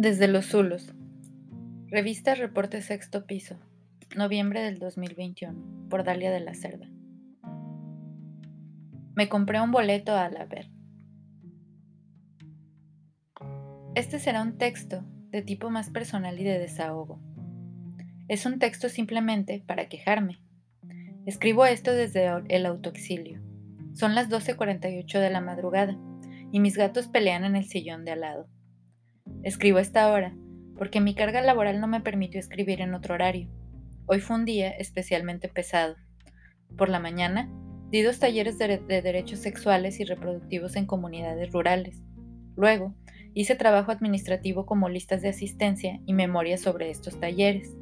Desde los Zulos. Revista Reporte Sexto Piso. Noviembre del 2021. Por Dalia de la Cerda. Me compré un boleto a la ver. Este será un texto de tipo más personal y de desahogo. Es un texto simplemente para quejarme. Escribo esto desde el autoexilio. Son las 12.48 de la madrugada y mis gatos pelean en el sillón de al lado. Escribo a esta hora porque mi carga laboral no me permitió escribir en otro horario. Hoy fue un día especialmente pesado. Por la mañana, di dos talleres de, de, derechos sexuales y reproductivos en comunidades rurales. Luego, hice trabajo administrativo como listas de asistencia y memorias sobre estos talleres.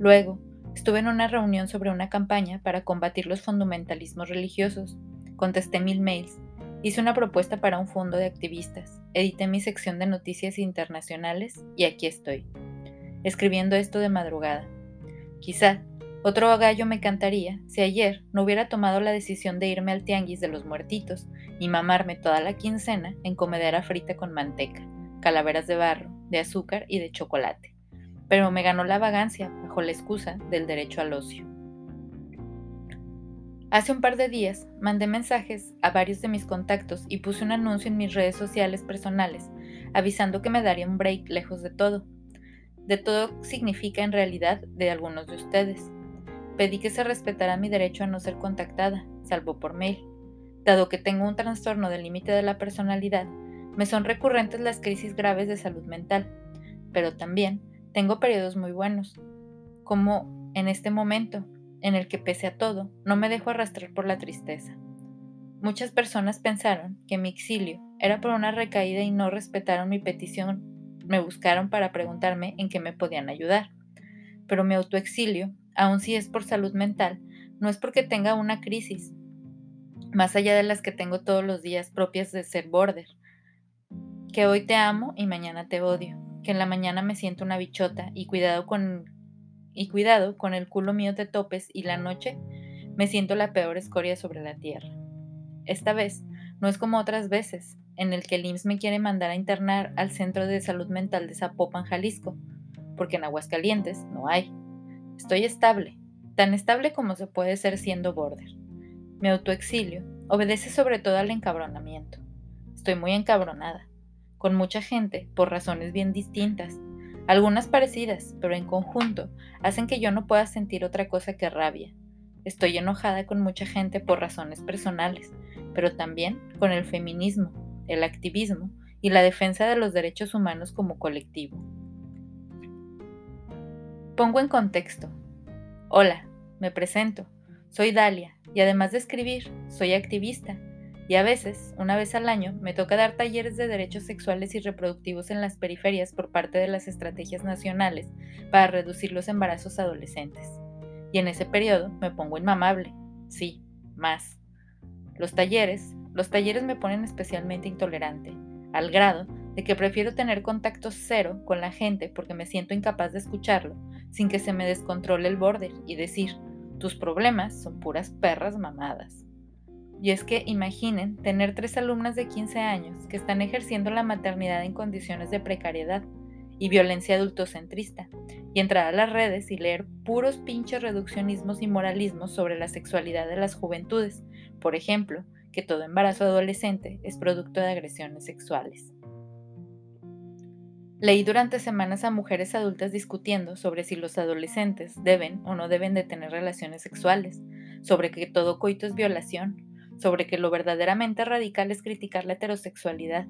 Luego, estuve en una reunión sobre una campaña para combatir los fundamentalismos religiosos. Contesté mil mails Hice una propuesta para un fondo de activistas, edité mi sección de noticias internacionales y aquí estoy, escribiendo esto de madrugada. Quizá otro gallo me cantaría si ayer no hubiera tomado la decisión de irme al tianguis de los muertitos y mamarme toda la quincena en comedera frita con manteca, calaveras de barro, de azúcar y de chocolate. Pero me ganó la vagancia bajo la excusa del derecho al ocio. Hace un par de días mandé mensajes a varios de mis contactos y puse un anuncio en mis redes sociales personales avisando que me daría un break lejos de todo. De todo significa en realidad de algunos de ustedes. Pedí que se respetara mi derecho a no ser contactada, salvo por mail. Dado que tengo un trastorno del límite de la personalidad, me son recurrentes las crisis graves de salud mental, pero también tengo periodos muy buenos, como en este momento, en el que pese a todo no me dejo arrastrar por la tristeza. Muchas personas pensaron que mi exilio era por una recaída y no respetaron mi petición, me buscaron para preguntarme en qué me podían ayudar. Pero mi autoexilio, aun si es por salud mental, no es porque tenga una crisis, más allá de las que tengo todos los días propias de ser border. Que hoy te amo y mañana te odio, que en la mañana me siento una bichota y cuidado con y cuidado, con el culo mío te topes y la noche me siento la peor escoria sobre la tierra. Esta vez no es como otras veces, en el que el me quiere mandar a internar al Centro de Salud Mental de Zapopan, Jalisco, porque en Aguascalientes no hay. Estoy estable, tan estable como se puede ser siendo border. Mi autoexilio obedece sobre todo al encabronamiento. Estoy muy encabronada, con mucha gente, por razones bien distintas, algunas parecidas, pero en conjunto, hacen que yo no pueda sentir otra cosa que rabia. Estoy enojada con mucha gente por razones personales, pero también con el feminismo, el activismo y la defensa de los derechos humanos como colectivo. Pongo en contexto. Hola, me presento. Soy Dalia y además de escribir, soy activista y a veces, una vez al año, me toca dar talleres de derechos sexuales y reproductivos en las periferias por parte de las estrategias nacionales para reducir los embarazos adolescentes. Y en ese periodo me pongo inmamable. Sí, más. Los talleres, los talleres me ponen especialmente intolerante, al grado de que prefiero tener contacto cero con la gente porque me siento incapaz de escucharlo, sin que se me descontrole el border y decir, tus problemas son puras perras mamadas. Y es que imaginen tener tres alumnas de 15 años que están ejerciendo la maternidad en condiciones de precariedad y violencia adultocentrista, y entrar a las redes y leer puros pinches reduccionismos y moralismos sobre la sexualidad de las juventudes, por ejemplo, que todo embarazo adolescente es producto de agresiones sexuales. Leí durante semanas a mujeres adultas discutiendo sobre si los adolescentes deben o no deben de tener relaciones sexuales, sobre que todo coito es violación, sobre que lo verdaderamente radical es criticar la heterosexualidad.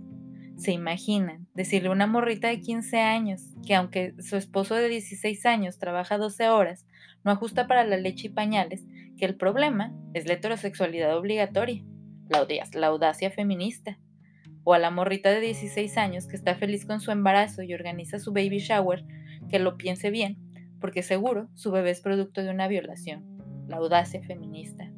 Se imaginan decirle a una morrita de 15 años que aunque su esposo de 16 años trabaja 12 horas, no ajusta para la leche y pañales, que el problema es la heterosexualidad obligatoria, la, audacia feminista. O a la morrita de 16 años que está feliz con su embarazo y organiza su baby shower, que lo piense bien, porque seguro su bebé es producto de una violación, la audacia feminista.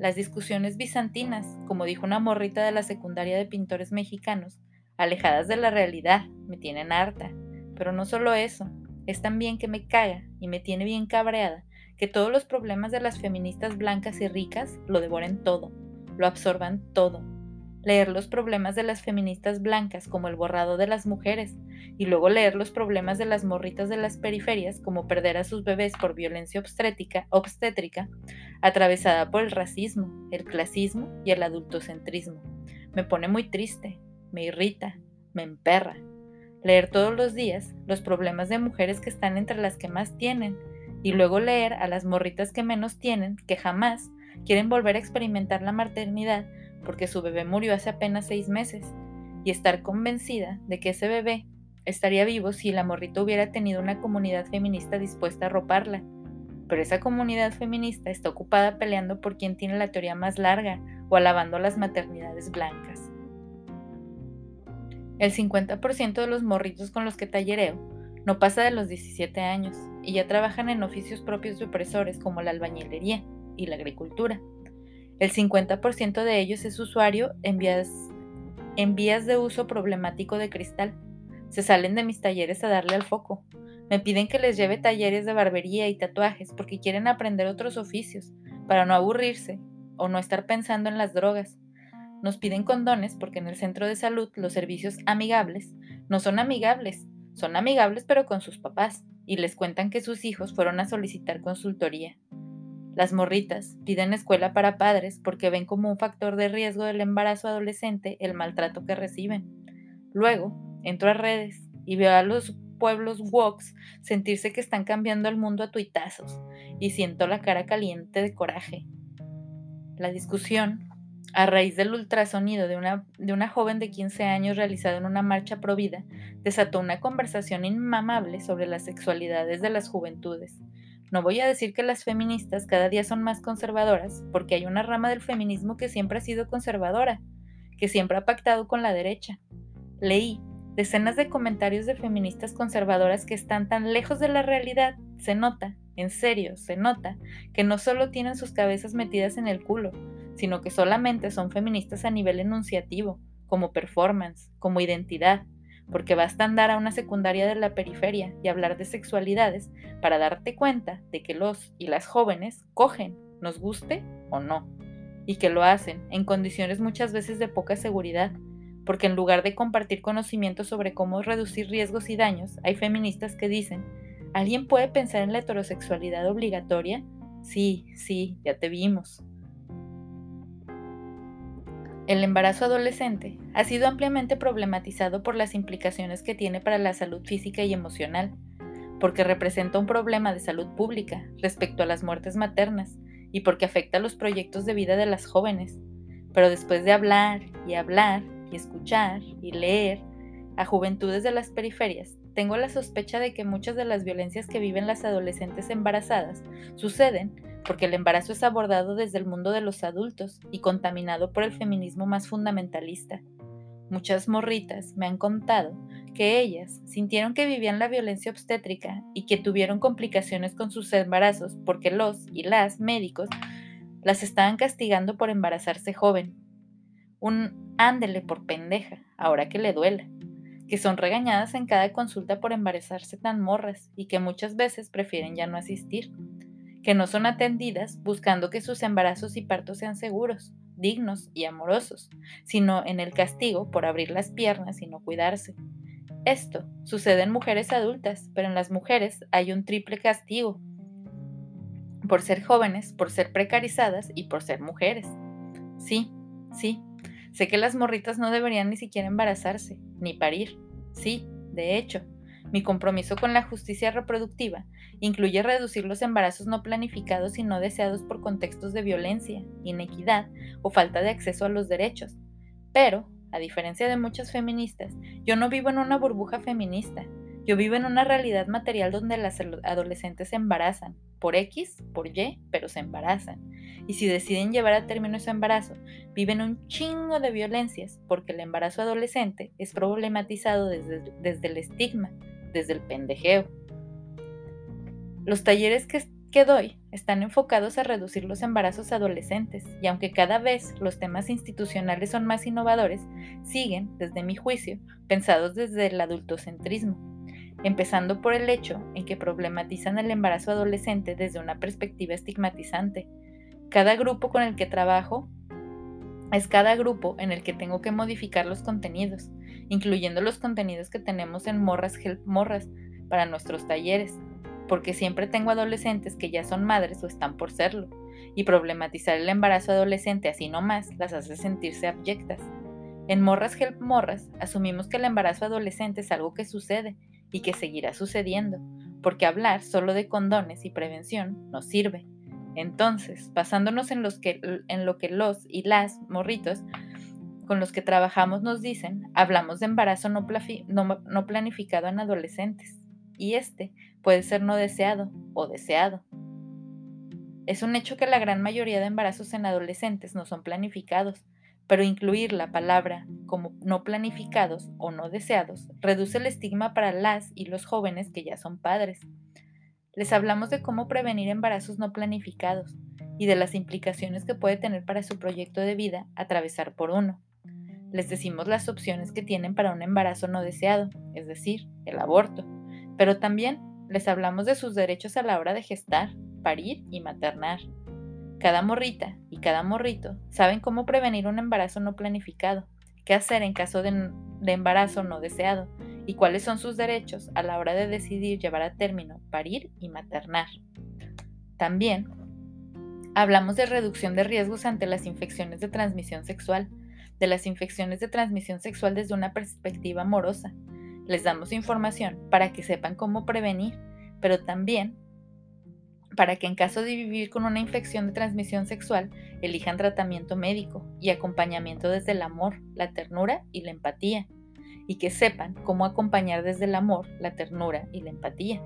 Las discusiones bizantinas, como dijo una morrita de la secundaria de pintores mexicanos, alejadas de la realidad, me tienen harta. Pero no solo eso, es también que me caga y me tiene bien cabreada que todos los problemas de las feministas blancas y ricas lo devoren todo, lo absorban todo. leer los problemas de las feministas blancas como el borrado de las mujeres y luego leer los problemas de las morritas de las periferias como perder a sus bebés por violencia obstétrica, obstétrica atravesada por el racismo, el clasismo y el adultocentrismo. Me pone muy triste, me irrita, me emperra. Leer todos los días los problemas de mujeres que están entre las que más tienen y luego leer a las morritas que menos tienen, que jamás quieren volver a experimentar la maternidad porque su bebé murió hace apenas seis meses, y estar convencida de que ese bebé estaría vivo si la morrita hubiera tenido una comunidad feminista dispuesta a arroparla. Pero esa comunidad feminista está ocupada peleando por quien tiene la teoría más larga o alabando las maternidades blancas. El 50% de los morritos con los que tallereo no pasa de los 17 años y ya trabajan en oficios propios de opresores como la albañilería y la agricultura. El 50% de ellos es usuario en vías, en vías de uso problemático de cristal. Se salen de mis talleres a darle al foco. Me piden que les lleve talleres de barbería y tatuajes porque quieren aprender otros oficios, para no aburrirse o no estar pensando en las drogas. Nos piden condones porque en el centro de salud los servicios amigables no son amigables, son amigables pero con sus papás y les cuentan que sus hijos fueron a solicitar consultoría. Las morritas piden escuela para padres porque ven como un factor de riesgo del embarazo adolescente el maltrato que reciben. Luego, entro a redes y veo a los pueblos woks sentirse que están cambiando el mundo a tuitazos y siento la cara caliente de coraje. La discusión, a raíz del ultrasonido de una, de una joven de 15 años realizado en una marcha provida, desató una conversación inmamable sobre las sexualidades de las juventudes no voy a decir que las feministas cada día son más conservadoras, porque hay una rama del feminismo que siempre ha sido conservadora, que siempre ha pactado con la derecha. Leí decenas de comentarios de feministas conservadoras que están tan lejos de la realidad, se nota, en serio, se nota, que no solo tienen sus cabezas metidas en el culo, sino que solamente son feministas a nivel enunciativo, como performance, como identidad, porque basta andar a una secundaria de la periferia y hablar de sexualidades para darte cuenta de que los y las jóvenes cogen, nos guste o no, y que lo hacen en condiciones muchas veces de poca seguridad, porque en lugar de compartir conocimientos sobre cómo reducir riesgos y daños, hay feministas que dicen, ¿alguien puede pensar en la heterosexualidad obligatoria? Sí, sí, ya te vimos. El embarazo adolescente ha sido ampliamente problematizado por las implicaciones que tiene para la salud física y emocional, porque representa un problema de salud pública respecto a las muertes maternas y porque afecta a los proyectos de vida de las jóvenes. Pero después de hablar y hablar y escuchar y leer a juventudes de las periferias, tengo la sospecha de que muchas de las violencias que viven las adolescentes embarazadas suceden porque el embarazo es abordado desde el mundo de los adultos y contaminado por el feminismo más fundamentalista. Muchas morritas me han contado que ellas sintieron que vivían la violencia obstétrica y que tuvieron complicaciones con sus embarazos porque los y las médicos las estaban castigando por embarazarse joven. Un ándele por pendeja, ahora que le duela. Que son regañadas en cada consulta por embarazarse tan morras y que muchas veces prefieren ya no asistir que no son atendidas buscando que sus embarazos y partos sean seguros, dignos y amorosos, sino en el castigo por abrir las piernas y no cuidarse. Esto sucede en mujeres adultas, pero en las mujeres hay un triple castigo, por ser jóvenes, por ser precarizadas y por ser mujeres. Sí, sí, sé que las morritas no deberían ni siquiera embarazarse, ni parir. Sí, de hecho, mi compromiso con la justicia reproductiva incluye reducir los embarazos no planificados y no deseados por contextos de violencia, inequidad o falta de acceso a los derechos. Pero, a diferencia de muchas feministas, yo no vivo en una burbuja feminista. Yo vivo en una realidad material donde las adolescentes se embarazan, por X, por Y, pero se embarazan. Y si deciden llevar a término ese embarazo, viven un chingo de violencias porque el embarazo adolescente es problematizado desde, desde el estigma, desde el pendejeo. Los talleres que, que doy están enfocados a reducir los embarazos adolescentes y aunque cada vez los temas institucionales son más innovadores, siguen, desde mi juicio, pensados desde el adultocentrismo, empezando por el hecho en que problematizan el embarazo adolescente desde una perspectiva estigmatizante. Cada grupo con el que trabajo Es cada grupo en el que tengo que modificar los contenidos, incluyendo los contenidos que tenemos en Morras Help Morras para nuestros talleres, porque siempre tengo adolescentes que ya son madres o están por serlo, y problematizar el embarazo adolescente así nomás las hace sentirse abyectas. En Morras Help Morras asumimos que el embarazo adolescente es algo que sucede y que seguirá sucediendo, porque hablar solo de condones y prevención no sirve. Entonces, basándonos en, los que, en lo que los y las morritos con los que trabajamos nos dicen, hablamos de embarazo no, no planificado en adolescentes, y este puede ser no deseado o deseado. Es un hecho que la gran mayoría de embarazos en adolescentes no son planificados, pero incluir la palabra como no planificados o no deseados reduce el estigma para las y los jóvenes que ya son padres. Les hablamos de cómo prevenir embarazos no planificados y de las implicaciones que puede tener para su proyecto de vida atravesar por uno. Les decimos las opciones que tienen para un embarazo no deseado, es decir, el aborto, pero también les hablamos de sus derechos a la hora de gestar, parir y maternar. Cada morrita y cada morrito saben cómo prevenir un embarazo no planificado, qué hacer en caso de, embarazo no deseado y cuáles son sus derechos a la hora de decidir llevar a término, parir y maternar. También hablamos de reducción de riesgos ante las infecciones de transmisión sexual, de las infecciones de transmisión sexual desde una perspectiva amorosa. Les damos información para que sepan cómo prevenir, pero también para que en caso de vivir con una infección de transmisión sexual elijan tratamiento médico y acompañamiento desde el amor, la ternura y la empatía, y que sepan cómo acompañar desde el amor, la ternura y la empatía.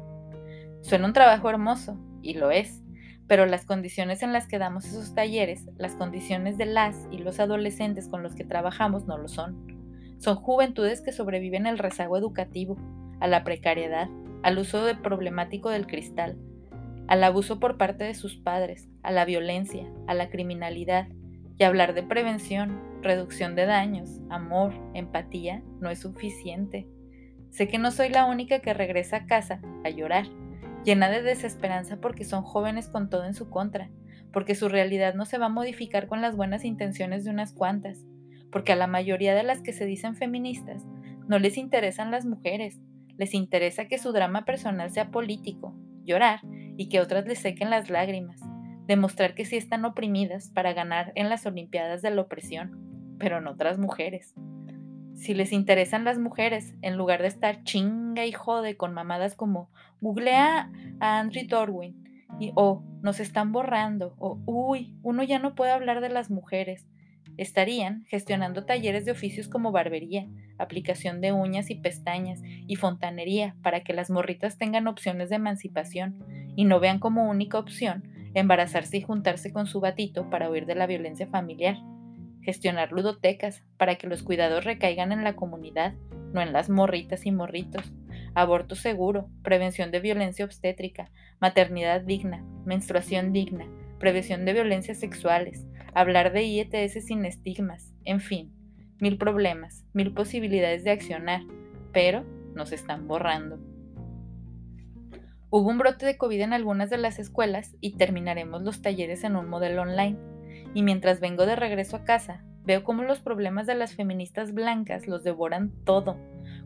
Suena un trabajo hermoso, y lo es, pero las condiciones en las que damos esos talleres, las condiciones de las y los adolescentes con los que trabajamos no lo son. Son juventudes que sobreviven al rezago educativo, a la precariedad, al uso de problemático del cristal, al abuso por parte de sus padres, a la violencia, a la criminalidad, y hablar de prevención, reducción de daños, amor, empatía, no es suficiente. Sé que no soy la única que regresa a casa a llorar, llena de desesperanza porque son jóvenes con todo en su contra, porque su realidad no se va a modificar con las buenas intenciones de unas cuantas, porque a la mayoría de las que se dicen feministas no les interesan las mujeres, les interesa que su drama personal sea político, llorar y que otras les sequen las lágrimas, demostrar que sí están oprimidas para ganar en las Olimpiadas de la opresión, pero en otras mujeres. Si les interesan las mujeres, en lugar de estar chinga y jode con mamadas como googlea a Andrew Dorwin y o nos están borrando o uy, uno ya no puede hablar de las mujeres, estarían gestionando talleres de oficios como barbería, aplicación de uñas y pestañas y fontanería para que las morritas tengan opciones de emancipación y no vean como única opción embarazarse y juntarse con su batito para huir de la violencia familiar. Gestionar ludotecas para que los cuidados recaigan en la comunidad, no en las morritas y morritos. Aborto seguro, prevención de violencia obstétrica, maternidad digna, menstruación digna, prevención de violencias sexuales, hablar de IETS sin estigmas, en fin, mil problemas, mil posibilidades de accionar, pero nos están borrando. Hubo un brote de COVID en algunas de las escuelas y terminaremos los talleres en un modelo online. Y mientras vengo de regreso a casa, veo cómo los problemas de las feministas blancas los devoran todo.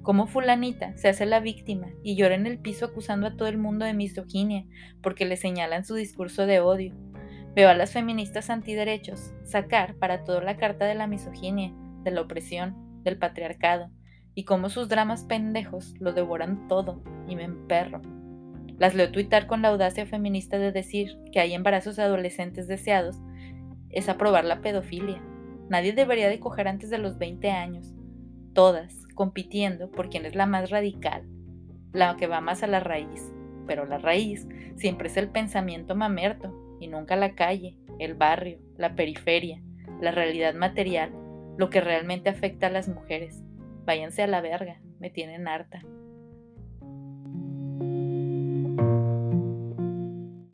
Cómo fulanita se hace la víctima y llora en el piso acusando a todo el mundo de misoginia porque le señalan su discurso de odio. Veo a las feministas antiderechos sacar para todo la carta de la misoginia, de la opresión, del patriarcado, y cómo sus dramas pendejos lo devoran todo y me emperro. Las leo tuitar con la audacia feminista de decir que hay embarazos adolescentes deseados, es aprobar la pedofilia. Nadie debería de coger antes de los 20 años. Todas compitiendo por quien es la más radical, la que va más a la raíz. Pero la raíz siempre es el pensamiento mamerto y nunca la calle, el barrio, la periferia, la realidad material, lo que realmente afecta a las mujeres. Váyanse a la verga, me tienen harta.